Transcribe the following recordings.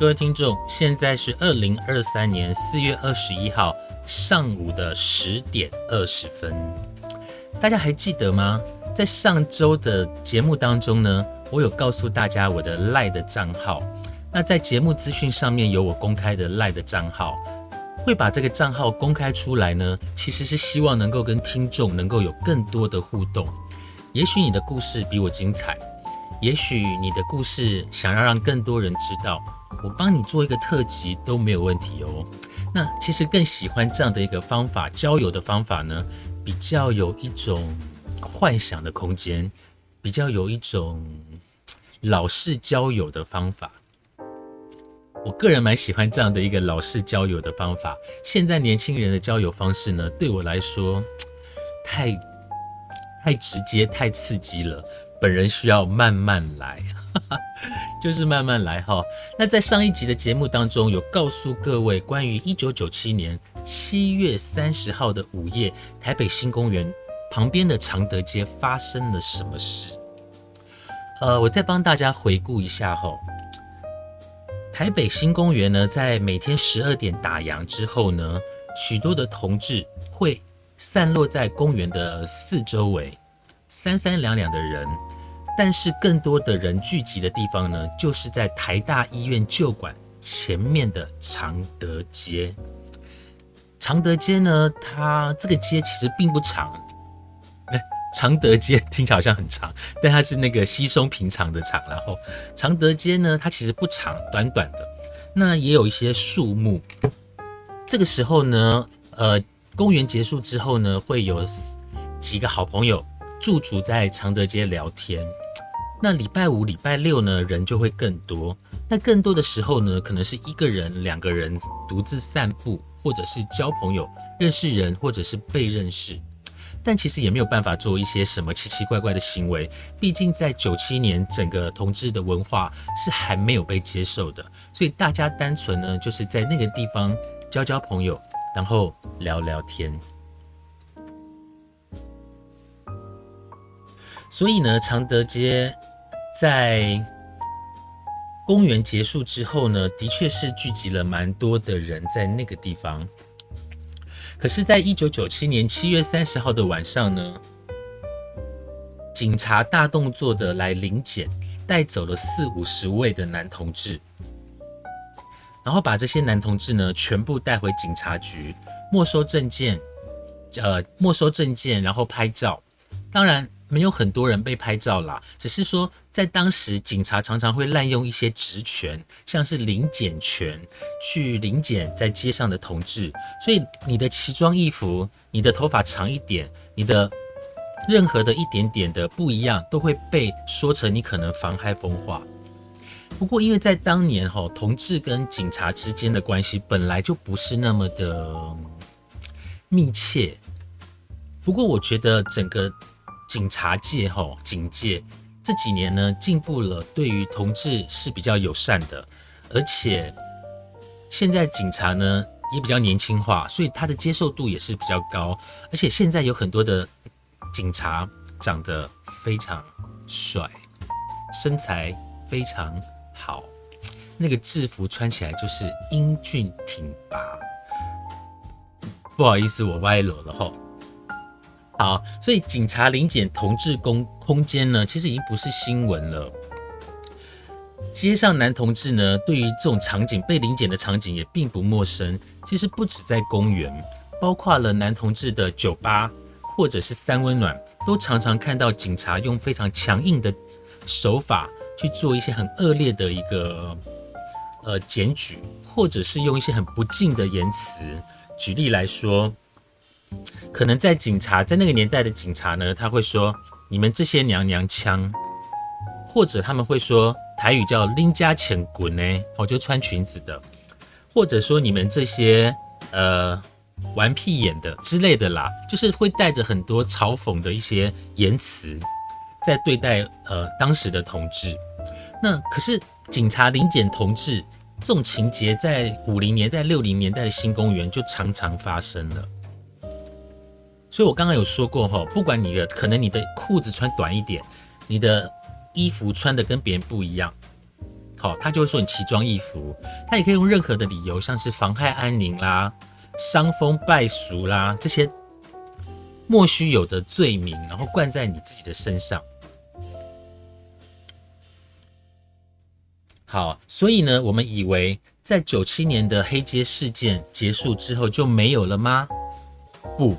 各位听众，现在是二零二三年四月二十一号上午的十点二十分。大家还记得吗？在上周的节目当中呢，我有告诉大家我的赖的账号。那在节目资讯上面有我公开的赖的账号，会把这个账号公开出来呢，其实是希望能够跟听众能够有更多的互动。也许你的故事比我精彩，也许你的故事想要让更多人知道。我帮你做一个特辑都没有问题哦。那其实更喜欢这样的一个方法，交友的方法呢，比较有一种幻想的空间，比较有一种老式交友的方法。我个人蛮喜欢这样的一个老式交友的方法。现在年轻人的交友方式呢，对我来说太太直接、太刺激了。本人需要慢慢来。就是慢慢来哈。那在上一集的节目当中，有告诉各位关于一九九七年七月三十号的午夜，台北新公园旁边的常德街发生了什么事？呃，我再帮大家回顾一下哈。台北新公园呢，在每天十二点打烊之后呢，许多的同志会散落在公园的四周围，三三两两的人。但是更多的人聚集的地方呢，就是在台大医院旧馆前面的常德街。常德街呢，它这个街其实并不长，哎，常德街 听起来好像很长，但它是那个稀松平常的长。然后常德街呢，它其实不长，短短的。那也有一些树木。这个时候呢，呃，公园结束之后呢，会有几个好朋友驻足在常德街聊天。那礼拜五、礼拜六呢，人就会更多。那更多的时候呢，可能是一个人、两个人独自散步，或者是交朋友、认识人，或者是被认识。但其实也没有办法做一些什么奇奇怪怪的行为。毕竟在九七年，整个同志的文化是还没有被接受的，所以大家单纯呢，就是在那个地方交交朋友，然后聊聊天。所以呢，常德街。在公园结束之后呢，的确是聚集了蛮多的人在那个地方。可是，在一九九七年七月三十号的晚上呢，警察大动作的来临检，带走了四五十位的男同志，然后把这些男同志呢全部带回警察局，没收证件，呃，没收证件，然后拍照。当然。没有很多人被拍照啦，只是说在当时，警察常常会滥用一些职权，像是临检权，去临检在街上的同志。所以你的奇装异服，你的头发长一点，你的任何的一点点的不一样，都会被说成你可能妨害风化。不过，因为在当年哈，同志跟警察之间的关系本来就不是那么的密切。不过，我觉得整个。警察界哈，警界这几年呢进步了，对于同志是比较友善的，而且现在警察呢也比较年轻化，所以他的接受度也是比较高。而且现在有很多的警察长得非常帅，身材非常好，那个制服穿起来就是英俊挺拔。不好意思，我歪了了哈。好，所以警察临检同志公空间呢，其实已经不是新闻了。街上男同志呢，对于这种场景被临检的场景也并不陌生。其实不止在公园，包括了男同志的酒吧或者是三温暖，都常常看到警察用非常强硬的手法去做一些很恶劣的一个呃检举，或者是用一些很不敬的言辞。举例来说，可能在警察在那个年代的警察呢，他会说：“你们这些娘娘腔。”或者他们会说台语叫拎家钱滚呢，哦，就穿裙子的，或者说你们这些呃玩屁眼的之类的啦，就是会带着很多嘲讽的一些言辞，在对待呃当时的同志。那可是警察临检同志这种情节，在五零年代、六零年代的新公园就常常发生了。所以我刚刚有说过哈，不管你的可能你的裤子穿短一点，你的。衣服穿的跟别人不一样，好，他就会说你奇装异服。他也可以用任何的理由，像是妨害安宁啦、伤风败俗啦这些莫须有的罪名，然后冠在你自己的身上。好，所以呢，我们以为在九七年的黑街事件结束之后就没有了吗？不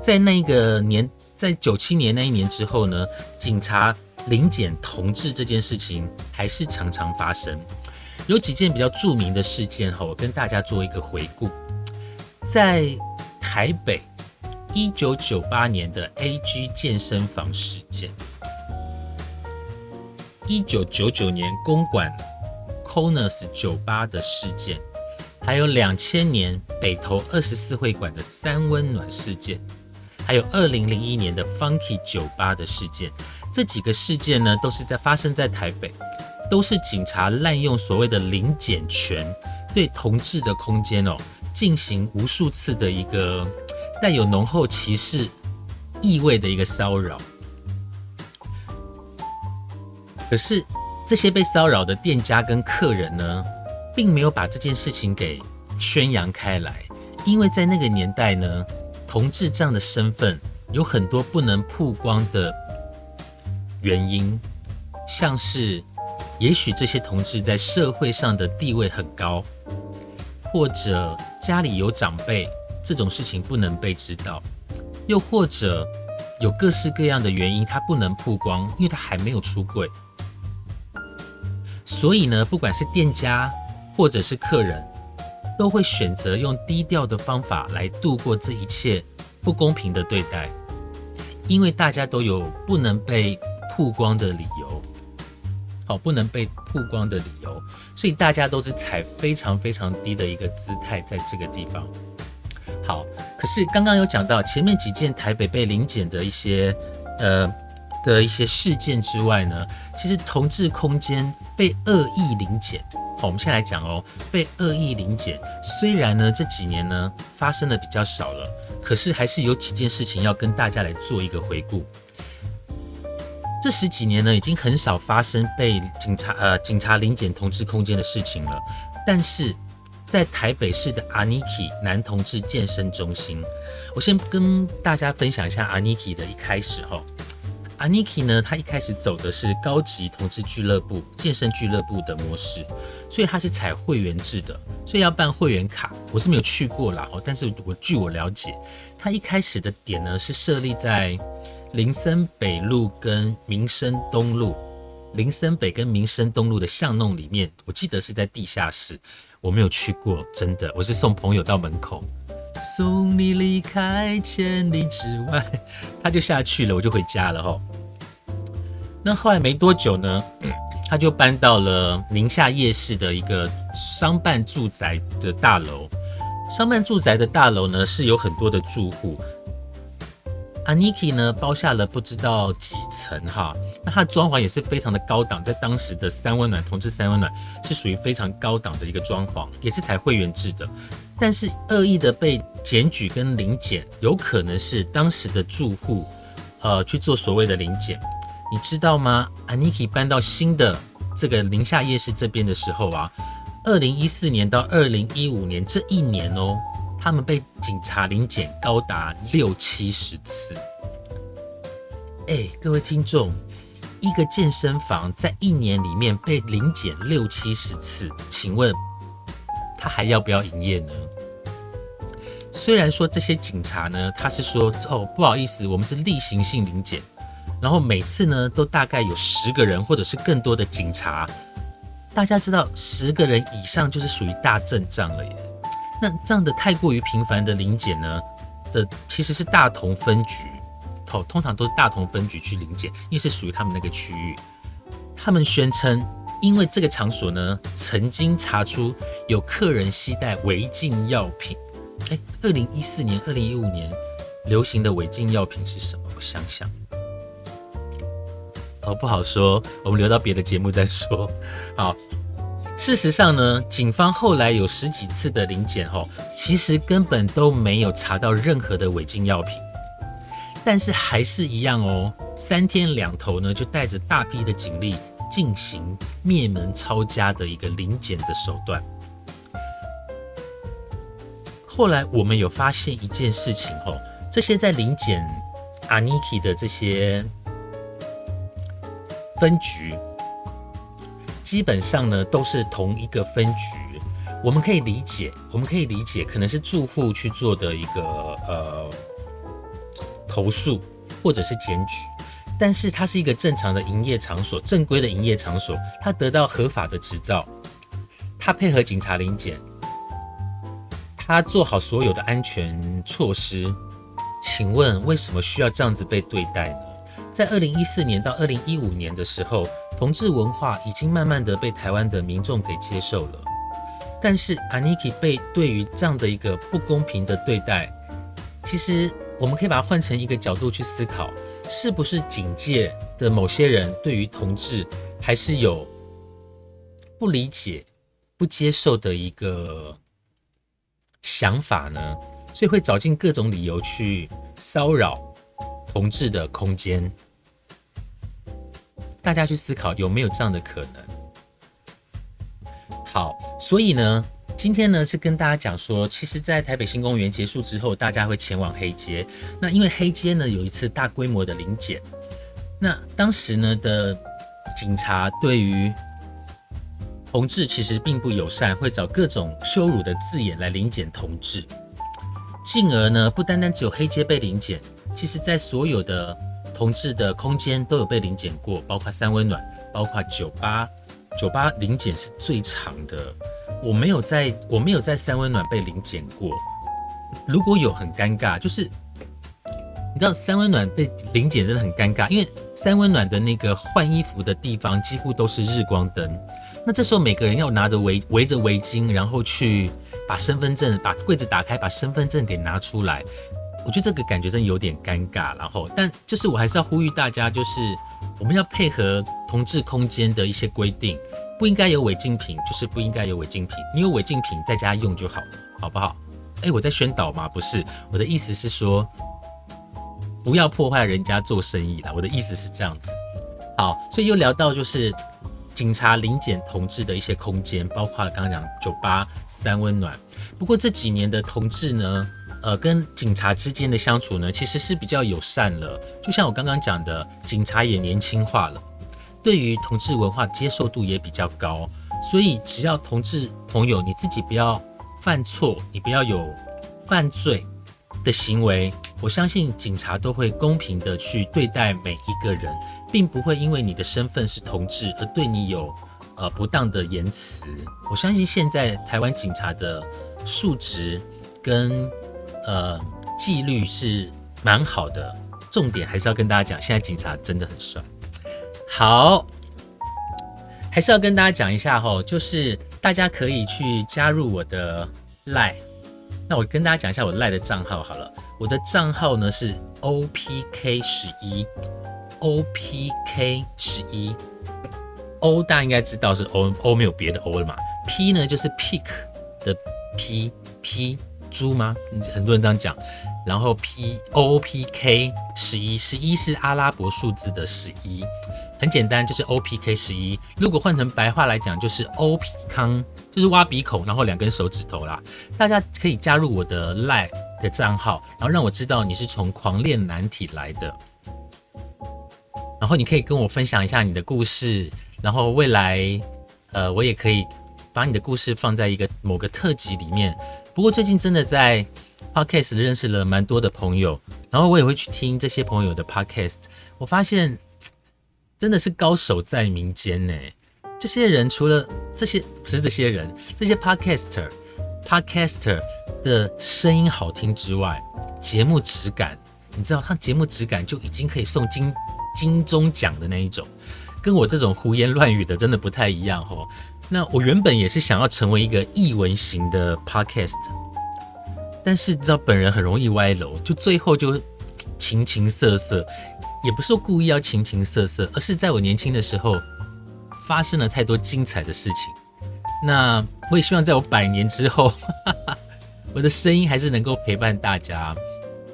在那个年，在九七年那一年之后呢，警察。临检同志这件事情还是常常发生，有几件比较著名的事件哈，我跟大家做一个回顾。在台北一九九八年的 A.G 健身房事件，一九九九年公馆 Conus 酒吧的事件，还有两千年北投二十四会馆的三温暖事件，还有二零零一年的 Funky 酒吧的事件。这几个事件呢，都是在发生在台北，都是警察滥用所谓的临检权，对同志的空间哦进行无数次的一个带有浓厚歧视意味的一个骚扰。可是这些被骚扰的店家跟客人呢，并没有把这件事情给宣扬开来，因为在那个年代呢，同志这样的身份有很多不能曝光的。原因像是，也许这些同志在社会上的地位很高，或者家里有长辈，这种事情不能被知道；又或者有各式各样的原因，他不能曝光，因为他还没有出柜。所以呢，不管是店家或者是客人，都会选择用低调的方法来度过这一切不公平的对待，因为大家都有不能被。曝光的理由，好，不能被曝光的理由，所以大家都是踩非常非常低的一个姿态在这个地方。好，可是刚刚有讲到前面几件台北被临检的一些呃的一些事件之外呢，其实同志空间被恶意临检。好，我们先来讲哦，被恶意临检，虽然呢这几年呢发生的比较少了，可是还是有几件事情要跟大家来做一个回顾。这十几年呢，已经很少发生被警察呃警察临检同志空间的事情了。但是在台北市的阿尼基男同志健身中心，我先跟大家分享一下阿尼基的一开始哈。阿尼基呢，他一开始走的是高级同志俱乐部、健身俱乐部的模式，所以他是采会员制的，所以要办会员卡。我是没有去过啦哦，但是我据我了解，他一开始的点呢是设立在。林森北路跟民生东路，林森北跟民生东路的巷弄里面，我记得是在地下室，我没有去过，真的，我是送朋友到门口，送你离开千里之外，他就下去了，我就回家了哈。那后来没多久呢，他就搬到了宁夏夜市的一个商办住宅的大楼，商办住宅的大楼呢是有很多的住户。Aniki 呢包下了不知道几层哈，那它的装潢也是非常的高档，在当时的三温暖同志三温暖是属于非常高档的一个装潢，也是采会员制的。但是恶意的被检举跟临检，有可能是当时的住户呃去做所谓的临检，你知道吗？Aniki 搬到新的这个宁夏夜市这边的时候啊，二零一四年到二零一五年这一年哦。他们被警察临检高达六七十次。哎，各位听众，一个健身房在一年里面被临检六七十次，请问他还要不要营业呢？虽然说这些警察呢，他是说哦不好意思，我们是例行性临检，然后每次呢都大概有十个人或者是更多的警察。大家知道，十个人以上就是属于大阵仗了耶。那这样的太过于频繁的临检呢，的其实是大同分局，哦通常都是大同分局去临检，因为是属于他们那个区域。他们宣称，因为这个场所呢，曾经查出有客人携带违禁药品。哎，二零一四年、二零一五年流行的违禁药品是什么？我想想。哦，不好说，我们留到别的节目再说。好，事实上呢，警方后来有十几次的临检，吼，其实根本都没有查到任何的违禁药品，但是还是一样哦，三天两头呢，就带着大批的警力进行灭门抄家的一个临检的手段。后来我们有发现一件事情，吼，这些在临检阿尼基的这些。分局基本上呢都是同一个分局，我们可以理解，我们可以理解，可能是住户去做的一个呃投诉或者是检举，但是它是一个正常的营业场所，正规的营业场所，它得到合法的执照，它配合警察临检，它做好所有的安全措施，请问为什么需要这样子被对待呢？在二零一四年到二零一五年的时候，同志文化已经慢慢的被台湾的民众给接受了。但是 Aniki 被对于这样的一个不公平的对待，其实我们可以把它换成一个角度去思考，是不是警界的某些人对于同志还是有不理解、不接受的一个想法呢？所以会找尽各种理由去骚扰同志的空间。大家去思考有没有这样的可能？好，所以呢，今天呢是跟大家讲说，其实，在台北新公园结束之后，大家会前往黑街。那因为黑街呢有一次大规模的临检，那当时呢的警察对于同志其实并不友善，会找各种羞辱的字眼来临检同志，进而呢不单单只有黑街被临检，其实在所有的。同志的空间都有被临检过，包括三温暖，包括酒吧。酒吧临检是最长的，我没有在，我没有在三温暖被临检过。如果有，很尴尬，就是你知道三温暖被临检真的很尴尬，因为三温暖的那个换衣服的地方几乎都是日光灯，那这时候每个人要拿着围围着围巾，然后去把身份证把柜子打开，把身份证给拿出来。我觉得这个感觉真有点尴尬，然后，但就是我还是要呼吁大家，就是我们要配合同志空间的一些规定，不应该有违禁品，就是不应该有违禁品，你有违禁品在家用就好了，好不好？哎，我在宣导吗？不是，我的意思是说，不要破坏人家做生意啦。我的意思是这样子。好，所以又聊到就是警察临检同志的一些空间，包括刚刚讲酒吧、三温暖。不过这几年的同志呢？呃，跟警察之间的相处呢，其实是比较友善了。就像我刚刚讲的，警察也年轻化了，对于同志文化接受度也比较高。所以，只要同志朋友你自己不要犯错，你不要有犯罪的行为，我相信警察都会公平的去对待每一个人，并不会因为你的身份是同志而对你有呃不当的言辞。我相信现在台湾警察的素质跟呃，纪律是蛮好的，重点还是要跟大家讲，现在警察真的很帅。好，还是要跟大家讲一下哈，就是大家可以去加入我的赖。那我跟大家讲一下我赖的账号好了，我的账号呢是 OPK 十一，OPK 十一，O 大家应该知道是 O，O 没有别的 O 了嘛，P 呢就是 Pick 的 P，P。猪吗？很多人这样讲。然后 P O P K 十一，十一是阿拉伯数字的十一，很简单，就是 O P K 十一。如果换成白话来讲，就是 O P 康，就是挖鼻孔，然后两根手指头啦。大家可以加入我的 Line 的账号，然后让我知道你是从狂练难体来的。然后你可以跟我分享一下你的故事，然后未来，呃，我也可以把你的故事放在一个某个特辑里面。不过最近真的在 podcast 认识了蛮多的朋友，然后我也会去听这些朋友的 podcast，我发现真的是高手在民间呢。这些人除了这些不是这些人，这些 podcaster，podcaster 的声音好听之外，节目质感，你知道他节目质感就已经可以送金。金钟奖的那一种，跟我这种胡言乱语的真的不太一样哦。那我原本也是想要成为一个译文型的 podcast，但是知道本人很容易歪楼，就最后就 情情色色，也不是说故意要情情色色，而是在我年轻的时候发生了太多精彩的事情。那我也希望在我百年之后，我的声音还是能够陪伴大家，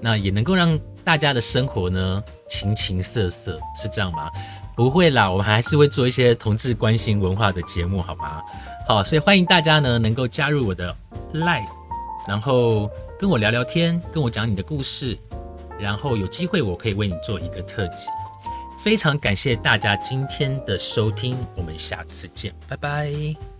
那也能够让。大家的生活呢，情情色色是这样吗？不会啦，我们还是会做一些同志关心文化的节目，好吗？好，所以欢迎大家呢能够加入我的 Live，然后跟我聊聊天，跟我讲你的故事，然后有机会我可以为你做一个特辑。非常感谢大家今天的收听，我们下次见，拜拜。